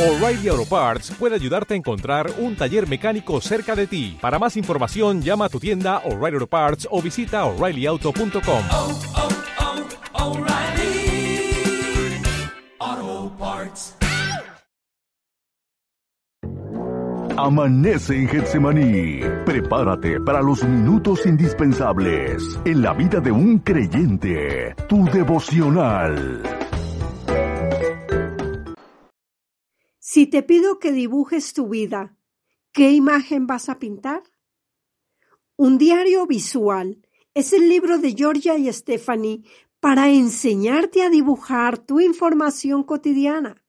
O'Reilly Auto Parts puede ayudarte a encontrar un taller mecánico cerca de ti. Para más información, llama a tu tienda O'Reilly Auto Parts o visita oreillyauto.com. oh, oh, Parts. Amanece en Getsemaní. Prepárate para los minutos indispensables en la vida de un creyente. Tu devocional. Si te pido que dibujes tu vida, ¿qué imagen vas a pintar? Un diario visual es el libro de Georgia y Stephanie para enseñarte a dibujar tu información cotidiana.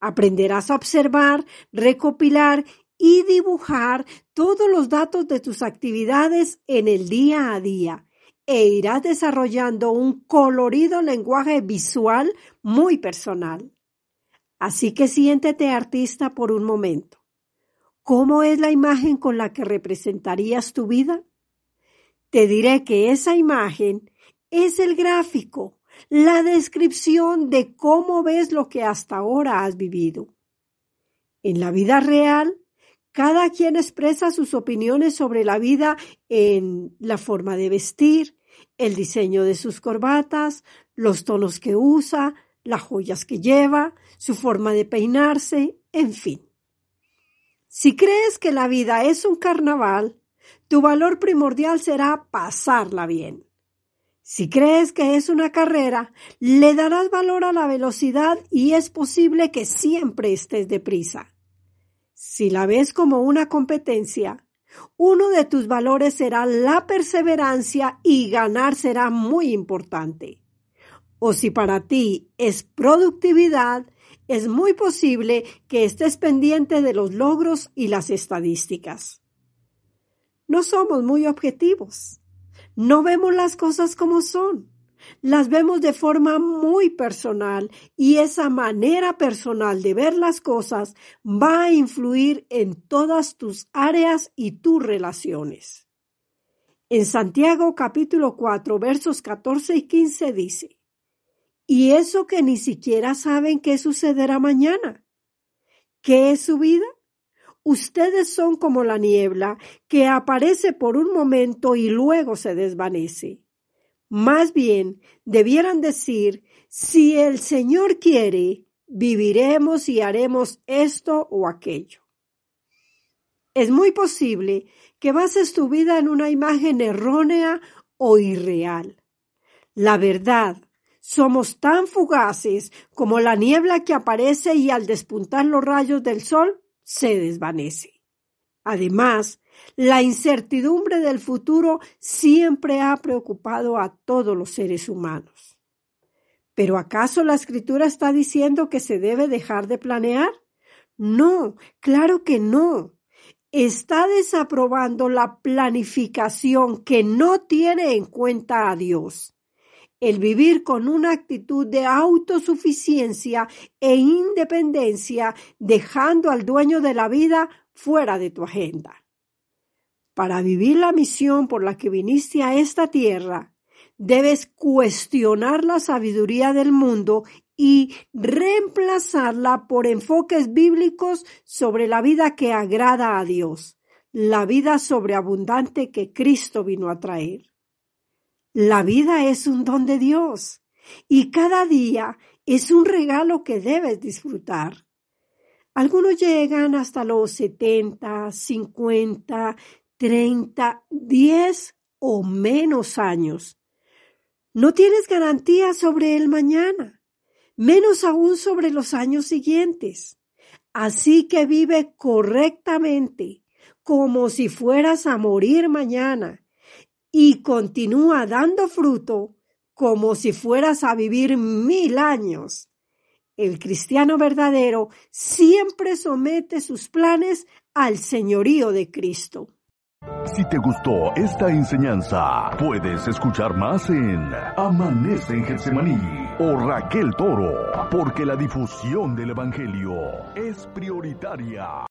Aprenderás a observar, recopilar y dibujar todos los datos de tus actividades en el día a día e irás desarrollando un colorido lenguaje visual muy personal. Así que siéntete artista por un momento. ¿Cómo es la imagen con la que representarías tu vida? Te diré que esa imagen es el gráfico, la descripción de cómo ves lo que hasta ahora has vivido. En la vida real, cada quien expresa sus opiniones sobre la vida en la forma de vestir, el diseño de sus corbatas, los tonos que usa, las joyas que lleva, su forma de peinarse, en fin. Si crees que la vida es un carnaval, tu valor primordial será pasarla bien. Si crees que es una carrera, le darás valor a la velocidad y es posible que siempre estés deprisa. Si la ves como una competencia, uno de tus valores será la perseverancia y ganar será muy importante. O si para ti es productividad, es muy posible que estés pendiente de los logros y las estadísticas. No somos muy objetivos. No vemos las cosas como son. Las vemos de forma muy personal y esa manera personal de ver las cosas va a influir en todas tus áreas y tus relaciones. En Santiago capítulo 4 versos 14 y 15 dice, y eso que ni siquiera saben qué sucederá mañana. ¿Qué es su vida? Ustedes son como la niebla que aparece por un momento y luego se desvanece. Más bien, debieran decir, si el Señor quiere, viviremos y haremos esto o aquello. Es muy posible que bases tu vida en una imagen errónea o irreal. La verdad, somos tan fugaces como la niebla que aparece y al despuntar los rayos del sol se desvanece. Además, la incertidumbre del futuro siempre ha preocupado a todos los seres humanos. ¿Pero acaso la escritura está diciendo que se debe dejar de planear? No, claro que no. Está desaprobando la planificación que no tiene en cuenta a Dios el vivir con una actitud de autosuficiencia e independencia, dejando al dueño de la vida fuera de tu agenda. Para vivir la misión por la que viniste a esta tierra, debes cuestionar la sabiduría del mundo y reemplazarla por enfoques bíblicos sobre la vida que agrada a Dios, la vida sobreabundante que Cristo vino a traer. La vida es un don de Dios y cada día es un regalo que debes disfrutar. Algunos llegan hasta los 70, 50, 30, 10 o menos años. No tienes garantía sobre el mañana, menos aún sobre los años siguientes. Así que vive correctamente, como si fueras a morir mañana y continúa dando fruto como si fueras a vivir mil años. El cristiano verdadero siempre somete sus planes al señorío de Cristo. Si te gustó esta enseñanza, puedes escuchar más en Amanece en Getsemaní o Raquel Toro, porque la difusión del Evangelio es prioritaria.